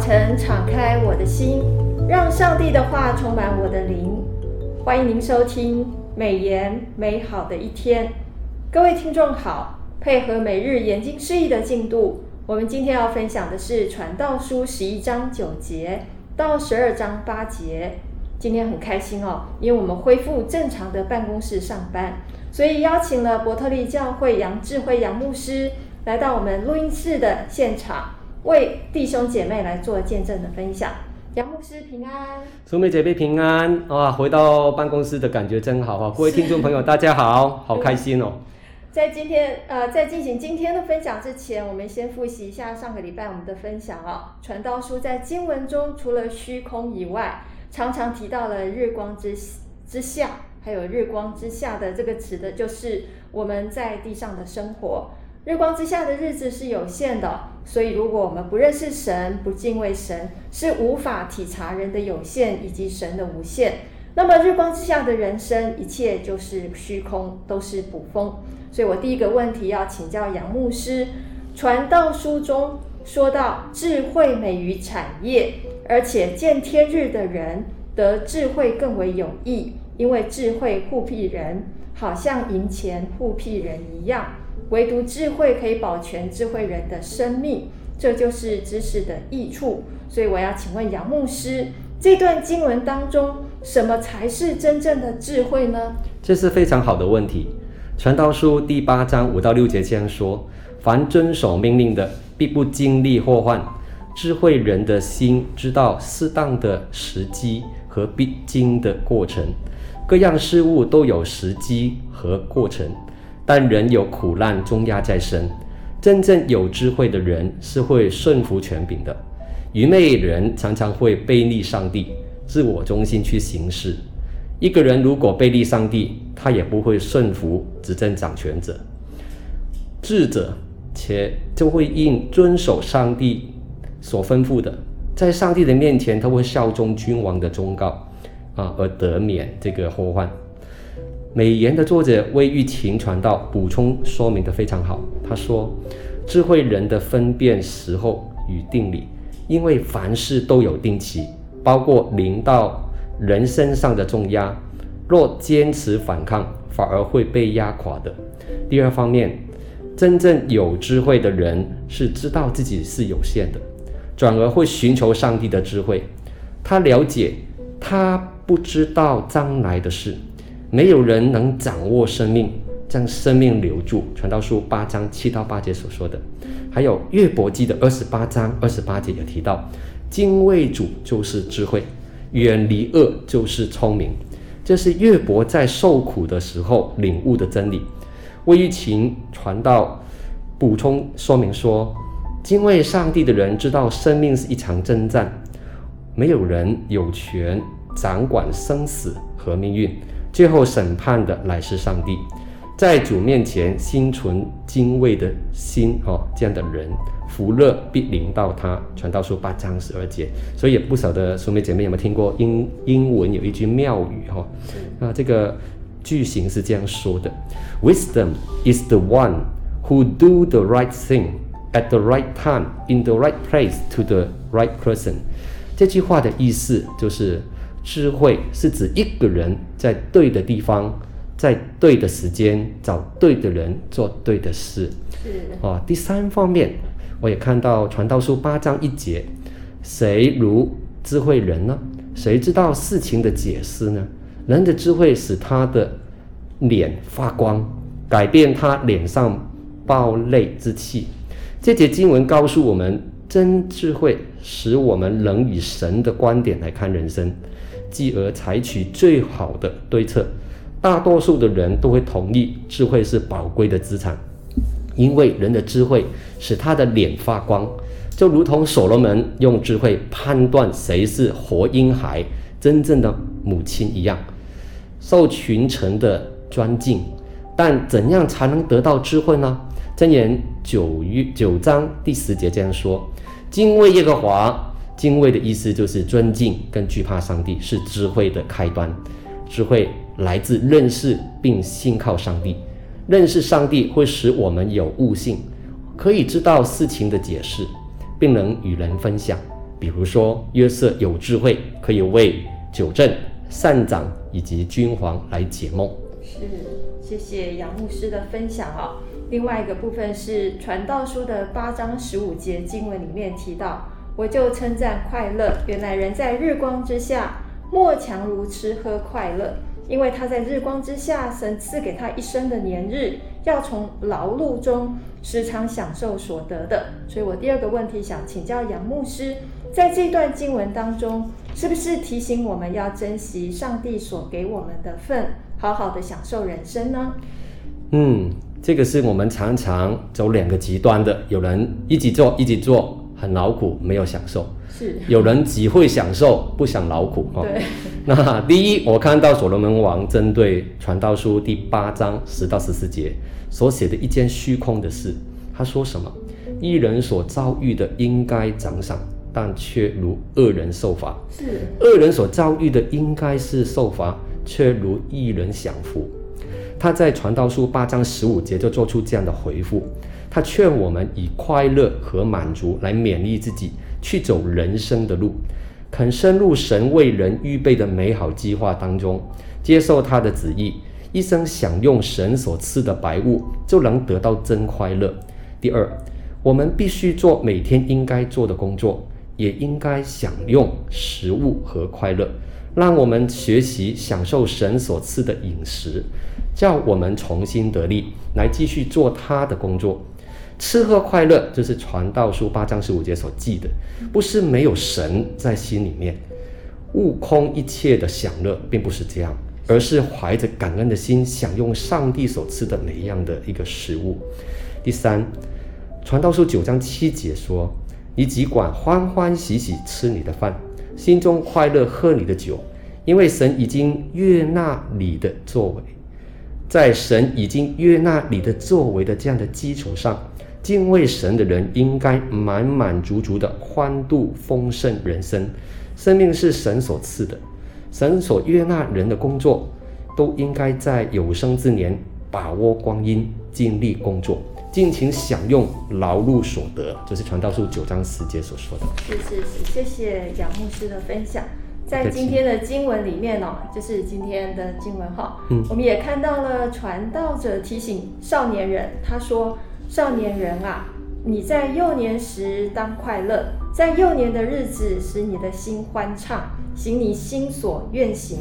晨敞开我的心，让上帝的话充满我的灵。欢迎您收听美言美好的一天。各位听众好，配合每日研经释义的进度，我们今天要分享的是《传道书》十一章九节到十二章八节。今天很开心哦，因为我们恢复正常的办公室上班，所以邀请了伯特利教会杨智慧杨牧师来到我们录音室的现场。为弟兄姐妹来做见证的分享，杨牧师平安，淑美姐妹平安啊！回到办公室的感觉真好啊！各位听众朋友，大家好，好开心哦！在今天呃，在进行今天的分享之前，我们先复习一下上个礼拜我们的分享啊。传道书在经文中除了虚空以外，常常提到了日光之之下，还有日光之下的这个指的就是我们在地上的生活。日光之下的日子是有限的，所以如果我们不认识神、不敬畏神，是无法体察人的有限以及神的无限。那么日光之下的人生，一切就是虚空，都是捕风。所以我第一个问题要请教杨牧师：传道书中说到智慧美于产业，而且见天日的人得智慧更为有益，因为智慧护庇人，好像银钱护庇人一样。唯独智慧可以保全智慧人的生命，这就是知识的益处。所以我要请问杨牧师，这段经文当中，什么才是真正的智慧呢？这是非常好的问题。传道书第八章五到六节这样说：凡遵守命令的，必不经历祸患。智慧人的心知道适当的时机和必经的过程，各样事物都有时机和过程。但人有苦难重压在身，真正有智慧的人是会顺服权柄的。愚昧人常常会背逆上帝，自我中心去行事。一个人如果背逆上帝，他也不会顺服执政掌权者。智者且就会应遵守上帝所吩咐的，在上帝的面前，他会效忠君王的忠告啊，而得免这个祸患。美言的作者魏玉琴传道补充说明的非常好。他说：“智慧人的分辨时候与定理，因为凡事都有定期，包括临到人身上的重压。若坚持反抗，反而会被压垮的。第二方面，真正有智慧的人是知道自己是有限的，转而会寻求上帝的智慧。他了解，他不知道将来的事。”没有人能掌握生命，将生命留住。传道书八章七到八节所说的，还有约伯记的二十八章二十八节也提到，敬畏主就是智慧，远离恶就是聪明。这是约伯在受苦的时候领悟的真理。魏玉琴传道补充说明说，敬畏上帝的人知道生命是一场征战，没有人有权掌管生死和命运。最后审判的乃是上帝，在主面前心存敬畏的心，哦，这样的人福乐必临到他。传道书八章十二节，所以也不晓得兄妹姐妹有没有听过英英文有一句妙语，哈，那，这个句型是这样说的：Wisdom is the one who do the right thing at the right time in the right place to the right person。这句话的意思就是。智慧是指一个人在对的地方，在对的时间找对的人做对的事。是哦。第三方面，我也看到传道书八章一节，谁如智慧人呢？谁知道事情的解释呢？人的智慧使他的脸发光，改变他脸上暴戾之气。这节经文告诉我们，真智慧使我们能以神的观点来看人生。继而采取最好的对策，大多数的人都会同意，智慧是宝贵的资产，因为人的智慧使他的脸发光，就如同所罗门用智慧判断谁是活婴孩真正的母亲一样，受群臣的尊敬。但怎样才能得到智慧呢？箴言九月九章第十节这样说：敬畏耶和华。敬畏的意思就是尊敬跟惧怕上帝，是智慧的开端。智慧来自认识并信靠上帝。认识上帝会使我们有悟性，可以知道事情的解释，并能与人分享。比如说约瑟有智慧，可以为九正、善长以及君王来解梦。是，谢谢杨牧师的分享啊、另外一个部分是《传道书》的八章十五节经文里面提到，我就称赞快乐。原来人在日光之下，莫强如吃喝快乐，因为他在日光之下，神赐给他一生的年日，要从劳碌中时常享受所得的。所以我第二个问题想请教杨牧师，在这段经文当中，是不是提醒我们要珍惜上帝所给我们的份，好好的享受人生呢？嗯。这个是我们常常走两个极端的，有人一直做一直做，很劳苦，没有享受；是有人只会享受，不想劳苦。对。哦、那第一，我看到所罗门王针对传道书第八章十到十四节所写的一件虚空的事，他说什么？一人所遭遇的应该奖赏，但却如恶人受罚；是恶人所遭遇的应该是受罚，却如一人享福。他在传道书八章十五节就做出这样的回复，他劝我们以快乐和满足来勉励自己，去走人生的路，肯深入神为人预备的美好计划当中，接受他的旨意，一生享用神所赐的白物，就能得到真快乐。第二，我们必须做每天应该做的工作，也应该享用食物和快乐。让我们学习享受神所赐的饮食，叫我们重新得力，来继续做他的工作。吃喝快乐，这是传道书八章十五节所记的，不是没有神在心里面，悟空一切的享乐，并不是这样，而是怀着感恩的心，享用上帝所赐的每一样的一个食物。第三，传道书九章七节说：“你只管欢欢喜喜吃你的饭。”心中快乐，喝你的酒，因为神已经悦纳你的作为，在神已经悦纳你的作为的这样的基础上，敬畏神的人应该满满足足的欢度丰盛人生。生命是神所赐的，神所悦纳人的工作，都应该在有生之年把握光阴，尽力工作。尽情享用劳碌所得，就是传道书九章十节所说的。是是是，谢谢杨牧师的分享。在今天的经文里面哦，就是今天的经文哈，嗯，我们也看到了传道者提醒少年人，他说：“少年人啊，你在幼年时当快乐，在幼年的日子使你的心欢畅，行你心所愿行，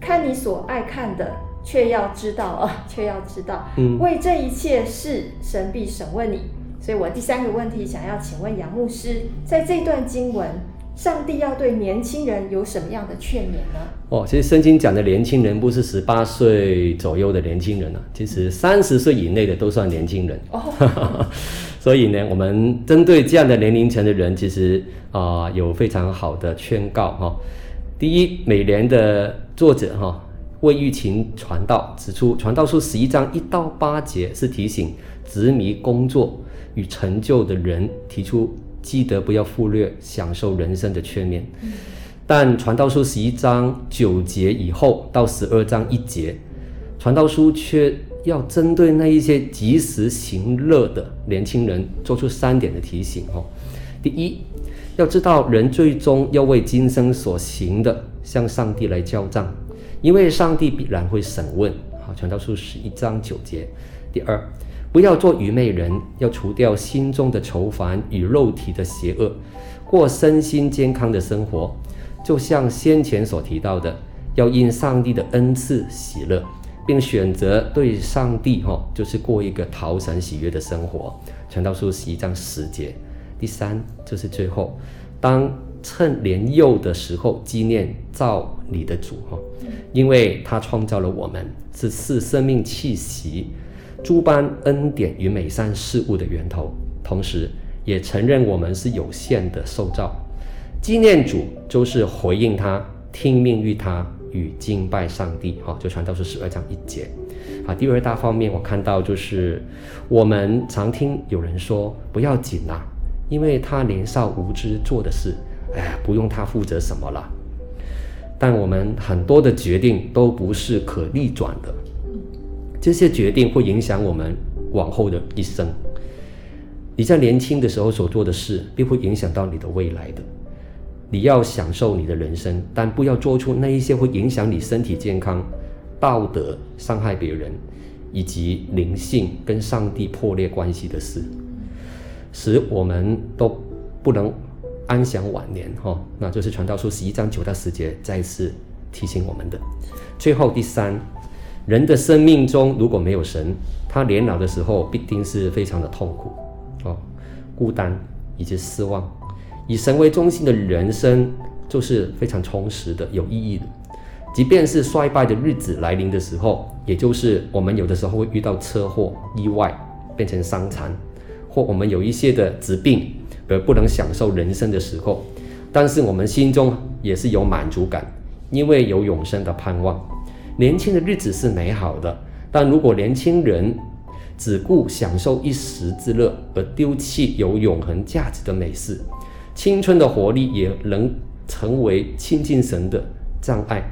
看你所爱看的。”却要知道啊，却要知道，嗯，为这一切事，神必审问你。所以我第三个问题想要请问杨牧师，在这段经文，上帝要对年轻人有什么样的劝勉呢？哦，其实圣经讲的年轻人不是十八岁左右的年轻人啊，其实三十岁以内的都算年轻人。哦，所以呢，我们针对这样的年龄层的人，其实啊、呃，有非常好的劝告哈、哦。第一，美联的作者哈。哦为育勤传道指出，传道书十一章一到八节是提醒执迷工作与成就的人，提出记得不要忽略享受人生的缺面。但传道书十一章九节以后到十二章一节，传道书却要针对那一些及时行乐的年轻人做出三点的提醒哦。第一，要知道人最终要为今生所行的向上帝来交账。因为上帝必然会审问。好，传道书十一章九节。第二，不要做愚昧人，要除掉心中的愁烦与肉体的邪恶，过身心健康的生活。就像先前所提到的，要因上帝的恩赐喜乐，并选择对上帝哈，就是过一个讨神喜悦的生活。传道书十一章十节。第三，就是最后，当趁年幼的时候纪念造你的主哈。因为他创造了我们，是赐生命气息、诸般恩典与美善事物的源头，同时也承认我们是有限的受造。纪念主就是回应他、听命于他与敬拜上帝。哈，就传道书十二章一节。啊，第二大方面我看到就是，我们常听有人说不要紧啦，因为他年少无知做的事，哎，不用他负责什么了。但我们很多的决定都不是可逆转的，这些决定会影响我们往后的一生。你在年轻的时候所做的事，并会影响到你的未来的。你要享受你的人生，但不要做出那一些会影响你身体健康、道德、伤害别人，以及灵性跟上帝破裂关系的事，使我们都不能安享晚年。哈，那就是传道书十一章九到十节再次提醒我们的。最后第三，人的生命中如果没有神，他年老的时候必定是非常的痛苦，哦，孤单以及失望。以神为中心的人生就是非常充实的、有意义的。即便是衰败的日子来临的时候，也就是我们有的时候会遇到车祸、意外，变成伤残，或我们有一些的疾病而不能享受人生的时候，但是我们心中也是有满足感，因为有永生的盼望。年轻的日子是美好的，但如果年轻人只顾享受一时之乐，而丢弃有永恒价值的美事，青春的活力也能成为亲近神的障碍。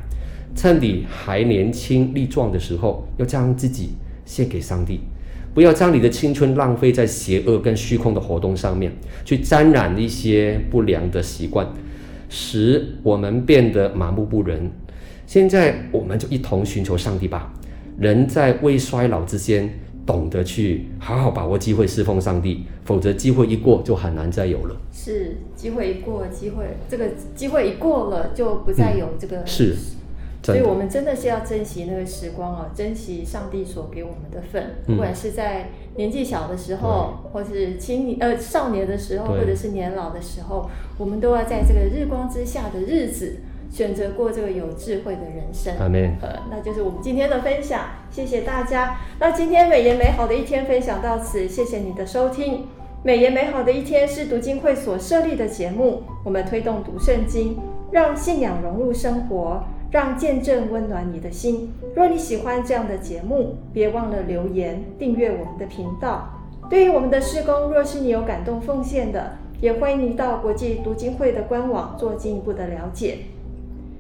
趁你还年轻力壮的时候，要将自己献给上帝，不要将你的青春浪费在邪恶跟虚空的活动上面，去沾染一些不良的习惯，使我们变得麻木不仁。现在我们就一同寻求上帝吧。人在未衰老之间。懂得去好好把握机会侍奉上帝，否则机会一过就很难再有了。是，机会一过，机会这个机会一过了就不再有这个。嗯、是，所以我们真的是要珍惜那个时光啊，珍惜上帝所给我们的份，不管是在年纪小的时候，嗯、或是青年呃少年的时候，或者是年老的时候，我们都要在这个日光之下的日子。选择过这个有智慧的人生，阿门。呃，那就是我们今天的分享，谢谢大家。那今天美言美好的一天分享到此，谢谢你的收听。美言美好的一天是读经会所设立的节目，我们推动读圣经，让信仰融入生活，让见证温暖你的心。若你喜欢这样的节目，别忘了留言订阅我们的频道。对于我们的施工，若是你有感动奉献的，也欢迎你到国际读经会的官网做进一步的了解。